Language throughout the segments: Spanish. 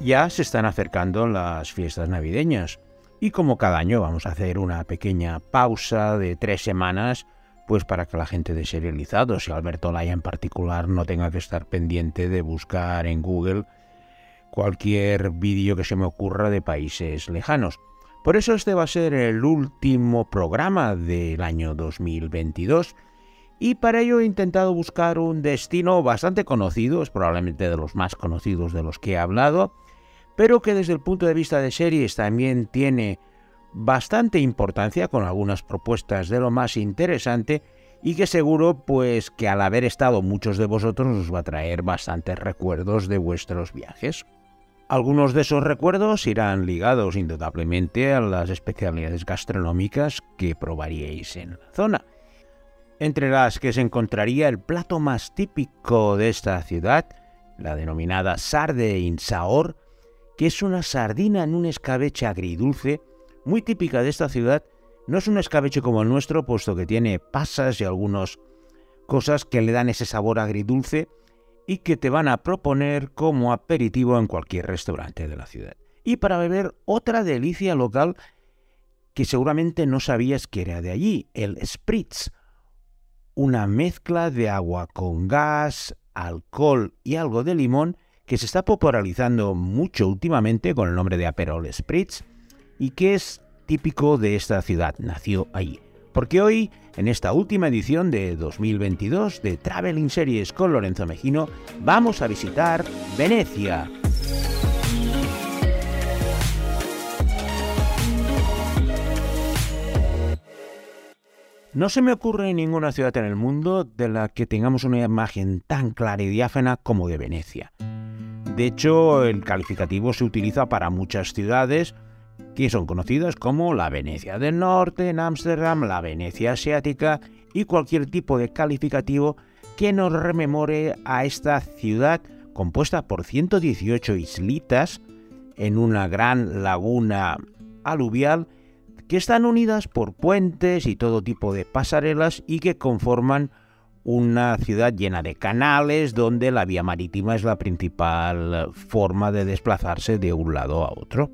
Ya se están acercando las fiestas navideñas y como cada año vamos a hacer una pequeña pausa de tres semanas pues para que la gente de serializados y Alberto Laya en particular no tenga que estar pendiente de buscar en Google cualquier vídeo que se me ocurra de países lejanos. Por eso este va a ser el último programa del año 2022 y para ello he intentado buscar un destino bastante conocido, es probablemente de los más conocidos de los que he hablado, pero que desde el punto de vista de series también tiene bastante importancia con algunas propuestas de lo más interesante y que seguro pues que al haber estado muchos de vosotros os va a traer bastantes recuerdos de vuestros viajes. Algunos de esos recuerdos irán ligados indudablemente a las especialidades gastronómicas que probaríais en la zona, entre las que se encontraría el plato más típico de esta ciudad, la denominada sarde saor, que es una sardina en un escabeche agridulce muy típica de esta ciudad. No es un escabeche como el nuestro, puesto que tiene pasas y algunas cosas que le dan ese sabor agridulce y que te van a proponer como aperitivo en cualquier restaurante de la ciudad. Y para beber otra delicia local que seguramente no sabías que era de allí, el spritz, una mezcla de agua con gas, alcohol y algo de limón que se está popularizando mucho últimamente con el nombre de Aperol Spritz y que es típico de esta ciudad, nació allí. Porque hoy, en esta última edición de 2022 de Traveling Series con Lorenzo Mejino, vamos a visitar Venecia. No se me ocurre ninguna ciudad en el mundo de la que tengamos una imagen tan clara y diáfana como de Venecia. De hecho, el calificativo se utiliza para muchas ciudades, que son conocidas como la Venecia del Norte, en Ámsterdam, la Venecia asiática y cualquier tipo de calificativo que nos rememore a esta ciudad compuesta por 118 islitas en una gran laguna aluvial que están unidas por puentes y todo tipo de pasarelas y que conforman una ciudad llena de canales donde la vía marítima es la principal forma de desplazarse de un lado a otro.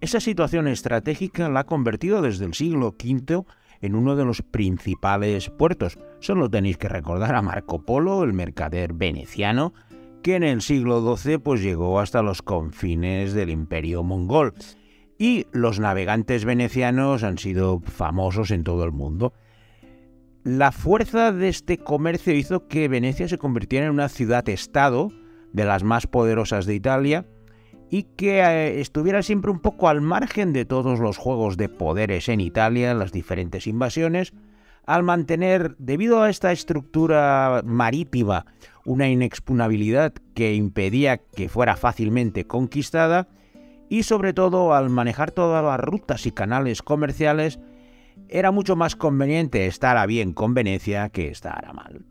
Esa situación estratégica la ha convertido desde el siglo V en uno de los principales puertos. Solo tenéis que recordar a Marco Polo, el mercader veneciano, que en el siglo XII pues, llegó hasta los confines del imperio mongol. Y los navegantes venecianos han sido famosos en todo el mundo. La fuerza de este comercio hizo que Venecia se convirtiera en una ciudad-estado de las más poderosas de Italia, y que eh, estuviera siempre un poco al margen de todos los juegos de poderes en Italia, las diferentes invasiones, al mantener, debido a esta estructura marítima, una inexpugnabilidad que impedía que fuera fácilmente conquistada, y sobre todo al manejar todas las rutas y canales comerciales, era mucho más conveniente estar a bien con Venecia que estar a mal.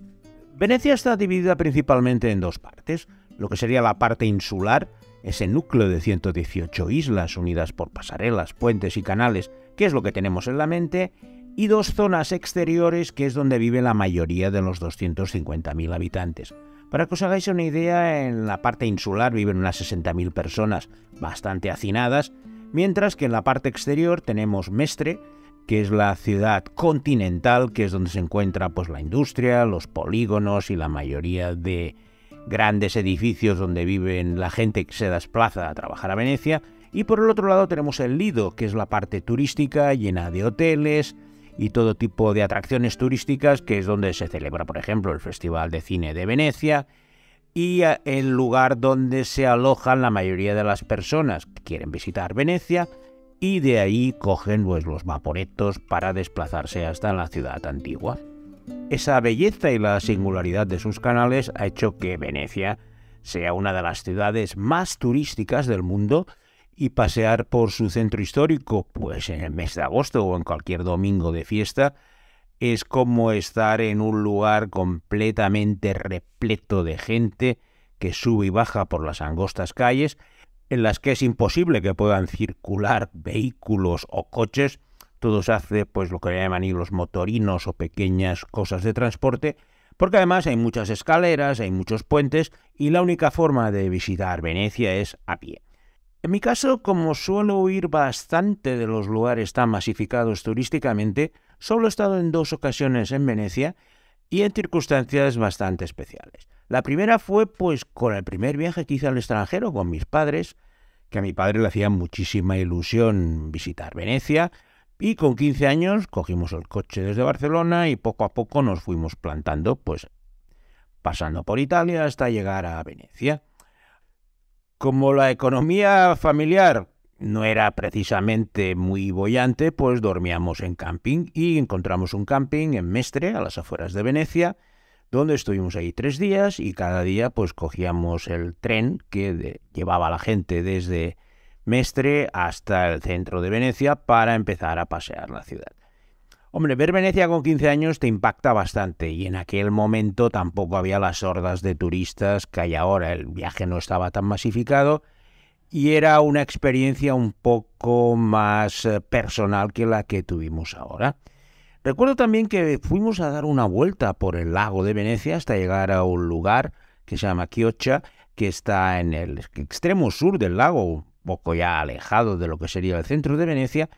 Venecia está dividida principalmente en dos partes, lo que sería la parte insular, ese núcleo de 118 islas unidas por pasarelas, puentes y canales, que es lo que tenemos en la mente, y dos zonas exteriores, que es donde vive la mayoría de los 250.000 habitantes. Para que os hagáis una idea, en la parte insular viven unas 60.000 personas bastante hacinadas, mientras que en la parte exterior tenemos Mestre, que es la ciudad continental, que es donde se encuentra pues, la industria, los polígonos y la mayoría de grandes edificios donde viven la gente que se desplaza a trabajar a Venecia. Y por el otro lado tenemos el Lido, que es la parte turística llena de hoteles y todo tipo de atracciones turísticas, que es donde se celebra, por ejemplo, el Festival de Cine de Venecia y eh, el lugar donde se alojan la mayoría de las personas que quieren visitar Venecia y de ahí cogen pues, los vaporetos para desplazarse hasta la ciudad antigua. Esa belleza y la singularidad de sus canales ha hecho que Venecia sea una de las ciudades más turísticas del mundo y pasear por su centro histórico, pues en el mes de agosto o en cualquier domingo de fiesta, es como estar en un lugar completamente repleto de gente que sube y baja por las angostas calles, en las que es imposible que puedan circular vehículos o coches todo se hace pues lo que llaman los motorinos o pequeñas cosas de transporte, porque además hay muchas escaleras, hay muchos puentes y la única forma de visitar Venecia es a pie. En mi caso, como suelo huir bastante de los lugares tan masificados turísticamente, solo he estado en dos ocasiones en Venecia y en circunstancias bastante especiales. La primera fue pues con el primer viaje que hice al extranjero con mis padres, que a mi padre le hacía muchísima ilusión visitar Venecia, y con 15 años cogimos el coche desde Barcelona y poco a poco nos fuimos plantando, pues pasando por Italia hasta llegar a Venecia. Como la economía familiar no era precisamente muy bollante, pues dormíamos en camping y encontramos un camping en Mestre, a las afueras de Venecia, donde estuvimos ahí tres días y cada día pues cogíamos el tren que llevaba a la gente desde Mestre hasta el centro de Venecia para empezar a pasear la ciudad. Hombre, ver Venecia con 15 años te impacta bastante y en aquel momento tampoco había las hordas de turistas que hay ahora. El viaje no estaba tan masificado y era una experiencia un poco más eh, personal que la que tuvimos ahora. Recuerdo también que fuimos a dar una vuelta por el lago de Venecia hasta llegar a un lugar que se llama Chioccia, que está en el extremo sur del lago, un poco ya alejado de lo que sería el centro de Venecia,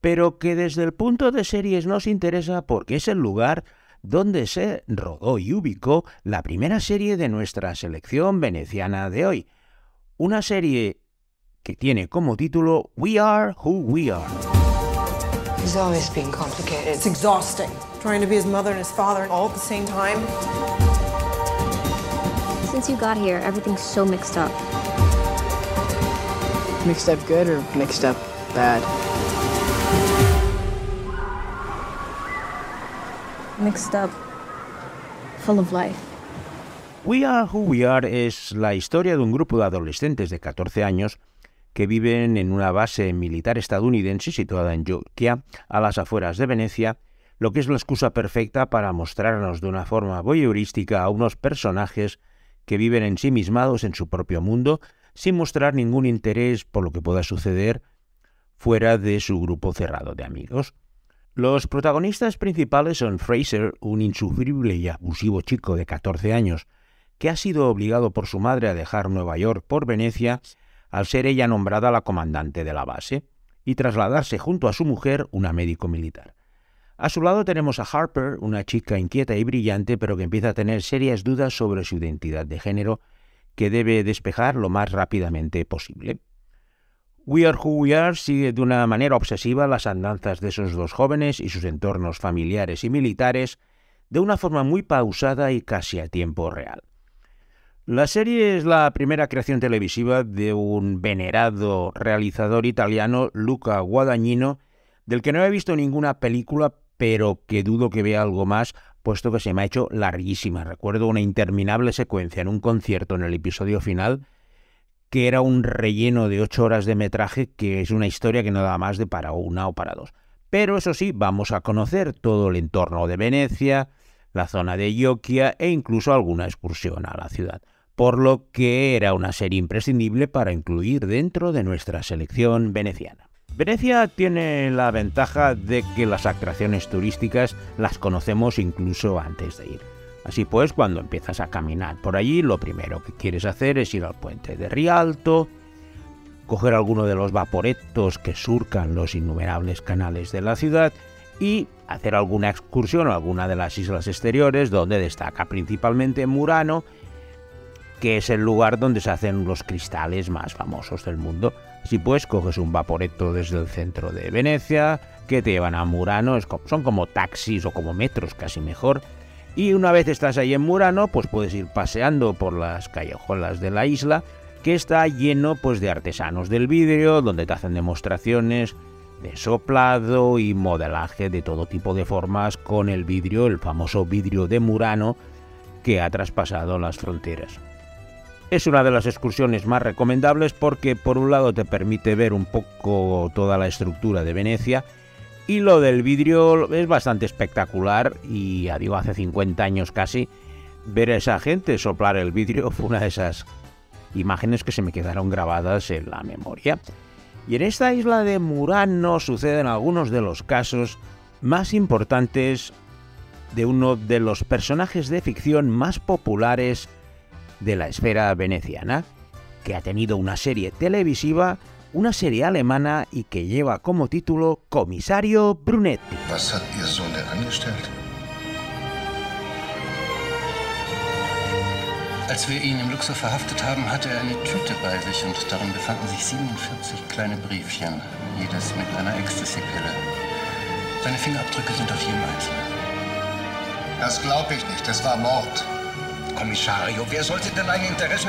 pero que desde el punto de series nos interesa porque es el lugar donde se rodó y ubicó la primera serie de nuestra selección veneciana de hoy. Una serie que tiene como título We Are Who We Are. He's always being complicated. It's exhausting. Trying to be his mother and his father all at the same time. Since you got here, everything's so mixed up. Mixed up good or mixed up bad? mixed up, full of life. We Are Who We Are es la historia de un grupo de adolescentes de 14 años que viven en una base militar estadounidense situada en Yokia, a las afueras de Venecia, lo que es la excusa perfecta para mostrarnos de una forma voyeurística a unos personajes que viven ensimismados en su propio mundo, sin mostrar ningún interés por lo que pueda suceder fuera de su grupo cerrado de amigos. Los protagonistas principales son Fraser, un insufrible y abusivo chico de 14 años, que ha sido obligado por su madre a dejar Nueva York por Venecia al ser ella nombrada la comandante de la base y trasladarse junto a su mujer, una médico militar. A su lado tenemos a Harper, una chica inquieta y brillante, pero que empieza a tener serias dudas sobre su identidad de género, que debe despejar lo más rápidamente posible. We Are Who We Are sigue de una manera obsesiva las andanzas de esos dos jóvenes y sus entornos familiares y militares de una forma muy pausada y casi a tiempo real. La serie es la primera creación televisiva de un venerado realizador italiano, Luca Guadagnino, del que no he visto ninguna película, pero que dudo que vea algo más, puesto que se me ha hecho larguísima. Recuerdo una interminable secuencia en un concierto en el episodio final que era un relleno de ocho horas de metraje, que es una historia que no da más de para una o para dos. Pero eso sí, vamos a conocer todo el entorno de Venecia, la zona de Ioquia e incluso alguna excursión a la ciudad, por lo que era una serie imprescindible para incluir dentro de nuestra selección veneciana. Venecia tiene la ventaja de que las atracciones turísticas las conocemos incluso antes de ir. Así pues, cuando empiezas a caminar por allí, lo primero que quieres hacer es ir al puente de Rialto, coger alguno de los vaporetos que surcan los innumerables canales de la ciudad y hacer alguna excursión a alguna de las islas exteriores donde destaca principalmente Murano, que es el lugar donde se hacen los cristales más famosos del mundo. Así pues, coges un vaporeto desde el centro de Venecia, que te llevan a Murano, son como taxis o como metros casi mejor, y una vez estás ahí en Murano, pues puedes ir paseando por las callejuelas de la isla, que está lleno pues de artesanos del vidrio, donde te hacen demostraciones de soplado y modelaje de todo tipo de formas con el vidrio, el famoso vidrio de Murano, que ha traspasado las fronteras. Es una de las excursiones más recomendables porque por un lado te permite ver un poco toda la estructura de Venecia y lo del vidrio es bastante espectacular y, ya digo, hace 50 años casi, ver a esa gente soplar el vidrio fue una de esas imágenes que se me quedaron grabadas en la memoria. Y en esta isla de Murano suceden algunos de los casos más importantes de uno de los personajes de ficción más populares de la esfera veneciana, que ha tenido una serie televisiva, una serie alemana y que lleva como título Comisario Brunetti. Als wir ihn im Luxor verhaftet haben, hatte er eine Tüte bei sich und darin befanden sich 47 kleine Briefchen, jedes mit einer Ecstasy-Pille. Seine Fingerabdrücke sind auf jedem einzelnen. Das glaube ich nicht. Das war Mord. Interesse?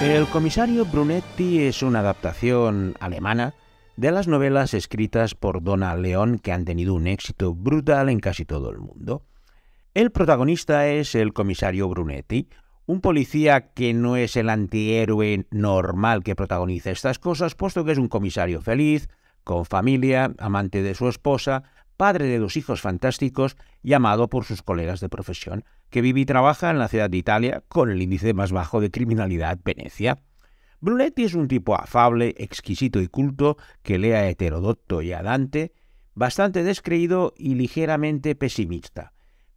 El comisario Brunetti es una adaptación alemana de las novelas escritas por Donna León que han tenido un éxito brutal en casi todo el mundo. El protagonista es el comisario Brunetti, un policía que no es el antihéroe normal que protagoniza estas cosas, puesto que es un comisario feliz, con familia, amante de su esposa, padre de dos hijos fantásticos y amado por sus colegas de profesión, que vive y trabaja en la ciudad de Italia con el índice más bajo de criminalidad, Venecia. Brunetti es un tipo afable, exquisito y culto que lee a Heterodoto y a bastante descreído y ligeramente pesimista,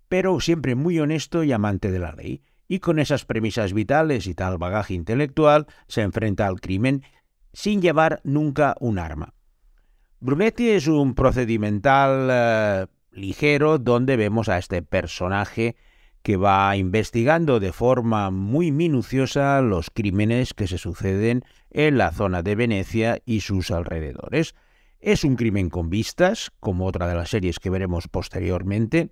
pero siempre muy honesto y amante de la ley, y con esas premisas vitales y tal bagaje intelectual se enfrenta al crimen sin llevar nunca un arma. Brunetti es un procedimental eh, ligero donde vemos a este personaje que va investigando de forma muy minuciosa los crímenes que se suceden en la zona de Venecia y sus alrededores. Es un crimen con vistas, como otra de las series que veremos posteriormente.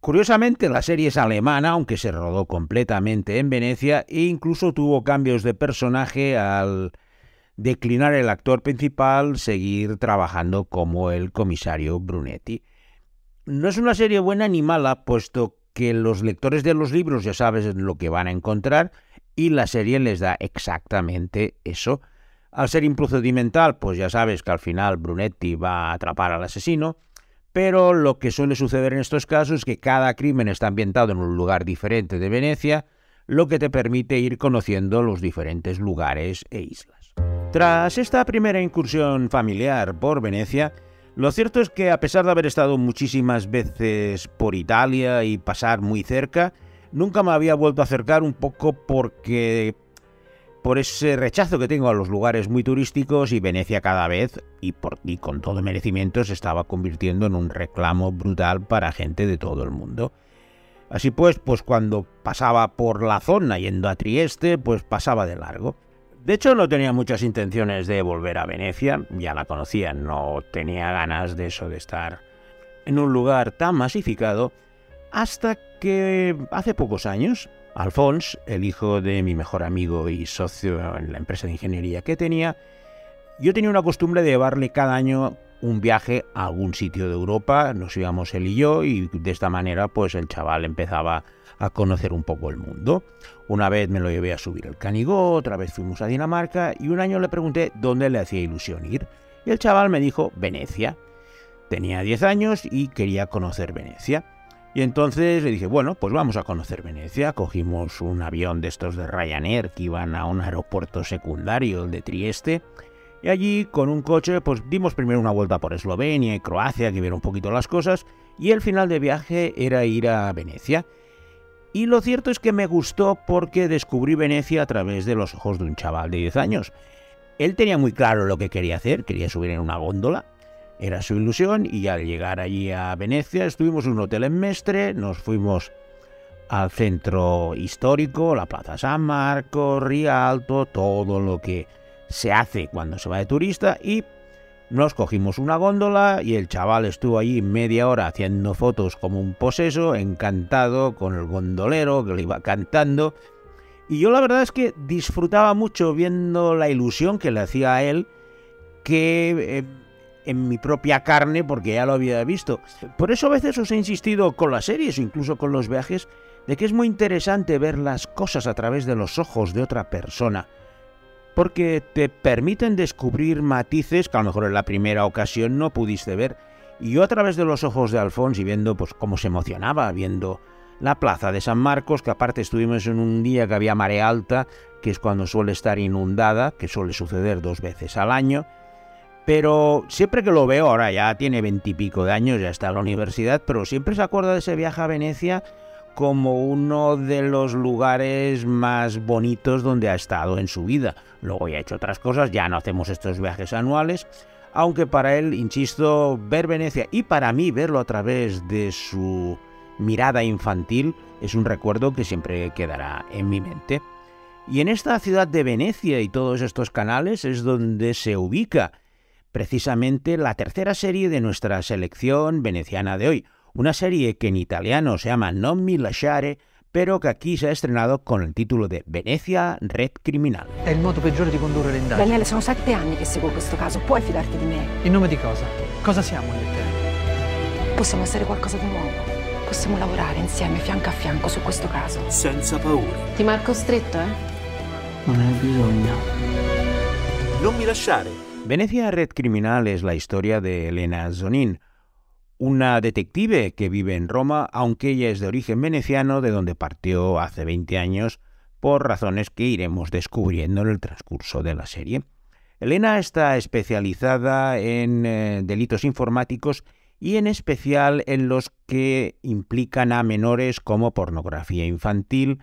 Curiosamente, la serie es alemana, aunque se rodó completamente en Venecia e incluso tuvo cambios de personaje al declinar el actor principal, seguir trabajando como el comisario Brunetti. No es una serie buena ni mala, puesto que los lectores de los libros ya saben lo que van a encontrar y la serie les da exactamente eso. Al ser improcedimental, pues ya sabes que al final Brunetti va a atrapar al asesino, pero lo que suele suceder en estos casos es que cada crimen está ambientado en un lugar diferente de Venecia, lo que te permite ir conociendo los diferentes lugares e islas. Tras esta primera incursión familiar por Venecia, lo cierto es que a pesar de haber estado muchísimas veces por Italia y pasar muy cerca, nunca me había vuelto a acercar un poco porque por ese rechazo que tengo a los lugares muy turísticos y Venecia cada vez, y, por, con todo merecimiento, se estaba convirtiendo en un reclamo brutal para gente de todo el mundo. Así pues, pues cuando pasaba por la zona yendo a Trieste, pues pasaba de largo. De hecho, no tenía muchas intenciones de volver a Venecia, ya la conocía, no tenía ganas de eso de estar en un lugar tan masificado, hasta que hace pocos años, Alphonse, el hijo de mi mejor amigo y socio en la empresa de ingeniería que tenía, yo tenía una costumbre de llevarle cada año un viaje a algún sitio de Europa, nos íbamos él y yo, y de esta manera pues el chaval empezaba a conocer un poco el mundo. Una vez me lo llevé a subir el Canigó, otra vez fuimos a Dinamarca y un año le pregunté dónde le hacía ilusión ir. Y el chaval me dijo Venecia. Tenía 10 años y quería conocer Venecia. Y entonces le dije, bueno, pues vamos a conocer Venecia. Cogimos un avión de estos de Ryanair que iban a un aeropuerto secundario, de Trieste. Y allí, con un coche, pues dimos primero una vuelta por Eslovenia y Croacia, que vieron un poquito las cosas. Y el final de viaje era ir a Venecia. Y lo cierto es que me gustó porque descubrí Venecia a través de los ojos de un chaval de 10 años. Él tenía muy claro lo que quería hacer, quería subir en una góndola, era su ilusión y al llegar allí a Venecia estuvimos en un hotel en Mestre, nos fuimos al centro histórico, la Plaza San Marcos, Rialto, todo lo que se hace cuando se va de turista y nos cogimos una góndola y el chaval estuvo allí media hora haciendo fotos como un poseso, encantado con el gondolero que le iba cantando. Y yo la verdad es que disfrutaba mucho viendo la ilusión que le hacía a él que eh, en mi propia carne porque ya lo había visto. Por eso a veces os he insistido con las series o incluso con los viajes de que es muy interesante ver las cosas a través de los ojos de otra persona porque te permiten descubrir matices que a lo mejor en la primera ocasión no pudiste ver. Y yo a través de los ojos de Alfonso y viendo pues cómo se emocionaba, viendo la plaza de San Marcos, que aparte estuvimos en un día que había marea alta, que es cuando suele estar inundada, que suele suceder dos veces al año, Pero siempre que lo veo, ahora ya tiene veintipico de años, ya está en la universidad, pero siempre se acuerda de ese viaje a Venecia como uno de los lugares más bonitos donde ha estado en su vida. Luego ya ha hecho otras cosas, ya no hacemos estos viajes anuales, aunque para él, insisto, ver Venecia y para mí verlo a través de su mirada infantil es un recuerdo que siempre quedará en mi mente. Y en esta ciudad de Venecia y todos estos canales es donde se ubica precisamente la tercera serie de nuestra selección veneciana de hoy. Una serie que en italiano se llama Non mi lasciare, pero che aquí se ha estrenado con il titolo di Venezia Red Criminal. È il modo peggiore di condurre le indagini. Daniele, sono sette anni che seguo questo caso, puoi fidarti di me. In nome di cosa? Cosa siamo io e te? Possiamo essere qualcosa di nuovo. Possiamo lavorare insieme, fianco a fianco, su questo caso. Senza paura. Ti marco stretto, eh? Non hai bisogno. Non mi lasciare. Venezia Red Criminal es la historia de Elena Zonin, una detective que vive en Roma, aunque ella es de origen veneciano, de donde partió hace 20 años, por razones que iremos descubriendo en el transcurso de la serie. Elena está especializada en eh, delitos informáticos y en especial en los que implican a menores como pornografía infantil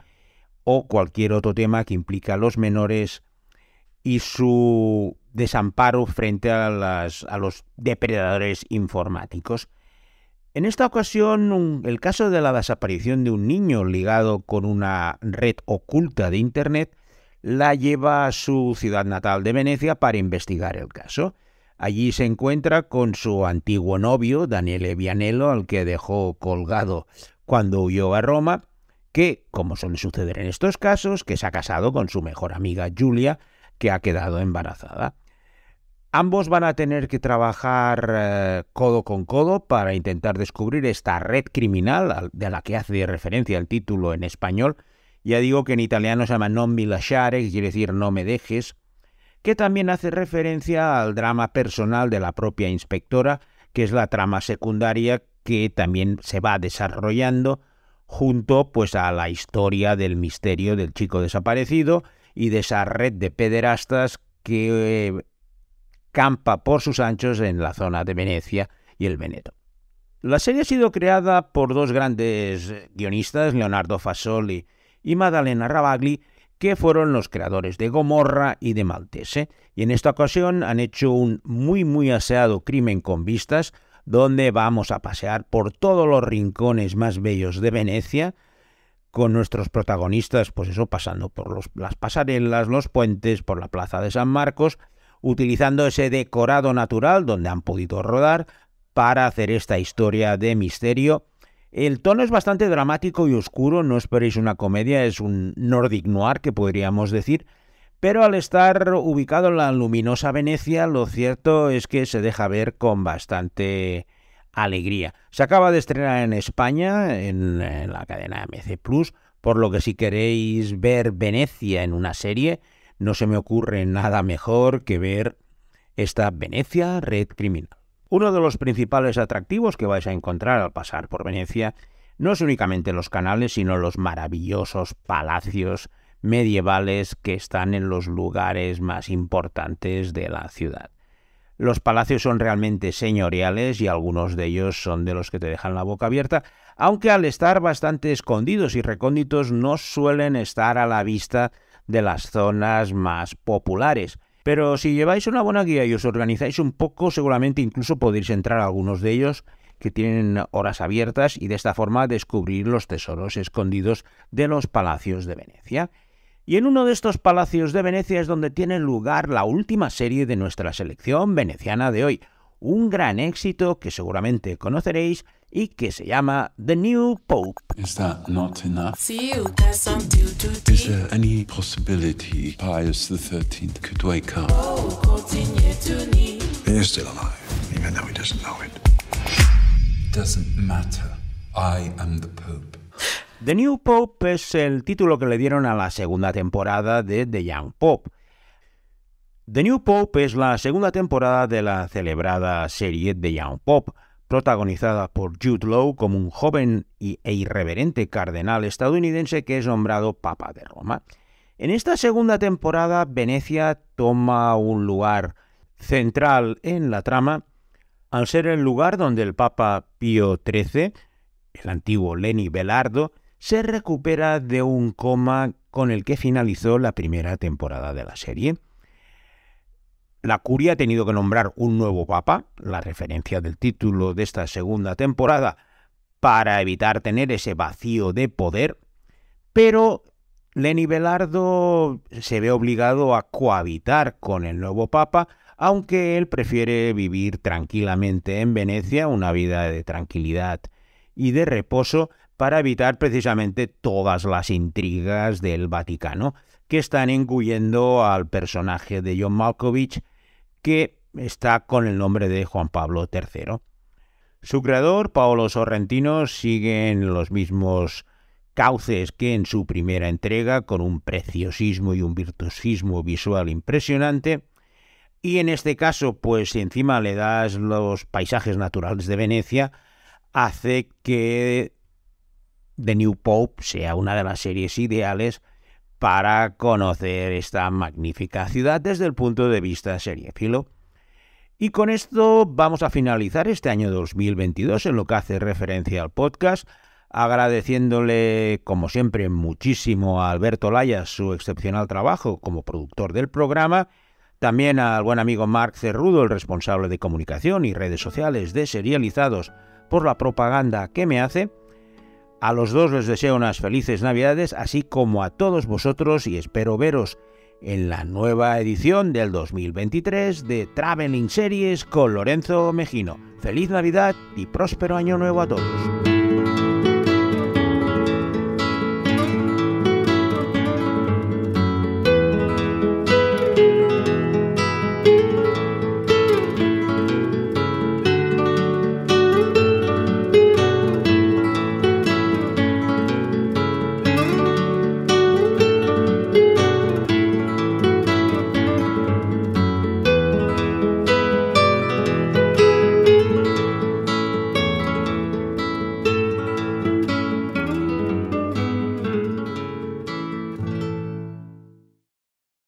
o cualquier otro tema que implica a los menores y su desamparo frente a, los depredadores informáticos. En esta ocasión, el caso de la desaparición de un niño ligado con una red oculta de Internet la lleva a su ciudad natal de Venecia para investigar el caso. Allí se encuentra con su antiguo novio, Daniele Vianello, al que dejó colgado cuando huyó a Roma, que, como suele suceder en estos casos, que se ha casado con su mejor amiga Julia, que ha quedado embarazada. Ambos van a tener que trabajar eh, codo con codo para intentar descubrir esta red criminal de la que hace referencia el título en español. Ya digo que en italiano se llama Non mi lasciare, quiere decir no me dejes, que también hace referencia al drama personal de la propia inspectora, que es la trama secundaria que también se va desarrollando junto pues a la historia del misterio del chico desaparecido y de esa red de pederastas que eh, campa por sus anchos en la zona de Venecia y el Veneto. La serie ha sido creada por dos grandes guionistas, Leonardo Fasoli y Maddalena Rabagli, que fueron los creadores de Gomorra y de Maltese, y en esta ocasión han hecho un muy muy aseado crimen con vistas, donde vamos a pasear por todos los rincones más bellos de Venecia, con nuestros protagonistas, pues eso, pasando por las pasarelas, los puentes, por la plaza de San Marcos, utilizando ese decorado natural donde han podido rodar para hacer esta historia de misterio. El tono es bastante dramático y oscuro, no esperéis una comedia, es un Nordic noir que podríamos decir, pero al estar ubicado en la luminosa Venecia, lo cierto es que se deja ver con bastante alegría. Se acaba de estrenar en España, en, la cadena MC Plus, por lo que si queréis ver Venecia en una serie, no se me ocurre nada mejor que ver esta Venecia Red Criminal. Uno de los principales atractivos que vais a encontrar al pasar por Venecia no es únicamente los canales, sino los maravillosos palacios medievales que están en los lugares más importantes de la ciudad. Los palacios son realmente señoriales y algunos de ellos son de los que te dejan la boca abierta, aunque al estar bastante escondidos y recónditos no suelen estar a la vista de las zonas más populares. Pero si lleváis una buena guía y os organizáis un poco, seguramente incluso podéis entrar a algunos de ellos que tienen horas abiertas y de esta forma descubrir los tesoros escondidos de los palacios de Venecia. Y en uno de estos palacios de Venecia es donde tiene lugar la última serie de nuestra selección veneciana de hoy, un gran éxito que seguramente conoceréis y que se llama The New Pope. Is that not enough? Is there any possibility Pius XIII could wake up? He is still alive, even though he doesn't know it. Doesn't matter. I am the Pope. The New Pope es el título que le dieron a la segunda temporada de The Young Pope. The New Pope es la segunda temporada de la celebrada serie The Young Pope, protagonizada por Jude Law como un joven e irreverente cardenal estadounidense que es nombrado Papa de Roma. En esta segunda temporada, Venecia toma un lugar central en la trama, al ser el lugar donde el Papa Pío XIII, el antiguo Lenny Belardo, se recupera de un coma con el que finalizó la primera temporada de la serie. La curia ha tenido que nombrar un nuevo papa, la referencia del título de esta segunda temporada, para evitar tener ese vacío de poder, pero Lenny Belardo se ve obligado a cohabitar con el nuevo papa, aunque él prefiere vivir tranquilamente en Venecia, una vida de tranquilidad y de reposo, para evitar precisamente todas las intrigas del Vaticano que están enguyendo al personaje de John Malkovich, que está con el nombre de Juan Pablo III. Su creador, Paolo Sorrentino, sigue en los mismos cauces que en su primera entrega, con un preciosismo y un virtuosismo visual impresionante. Y en este caso, pues si encima le das los paisajes naturales de Venecia, hace que The New Pope sea una de las series ideales para conocer esta magnífica ciudad desde el punto de vista seriéfilo. Y con esto vamos a finalizar este año 2022 en lo que hace referencia al podcast, agradeciéndole, como siempre, muchísimo a Alberto Laya su excepcional trabajo como productor del programa, también al buen amigo Marc Cerrudo, el responsable de comunicación y redes sociales de Serializados, por la propaganda que me hace. A los dos les deseo unas felices Navidades, así como a todos vosotros y espero veros en la nueva edición del 2023 de Traveling Series con Lorenzo Mejino. Feliz Navidad y próspero año nuevo a todos.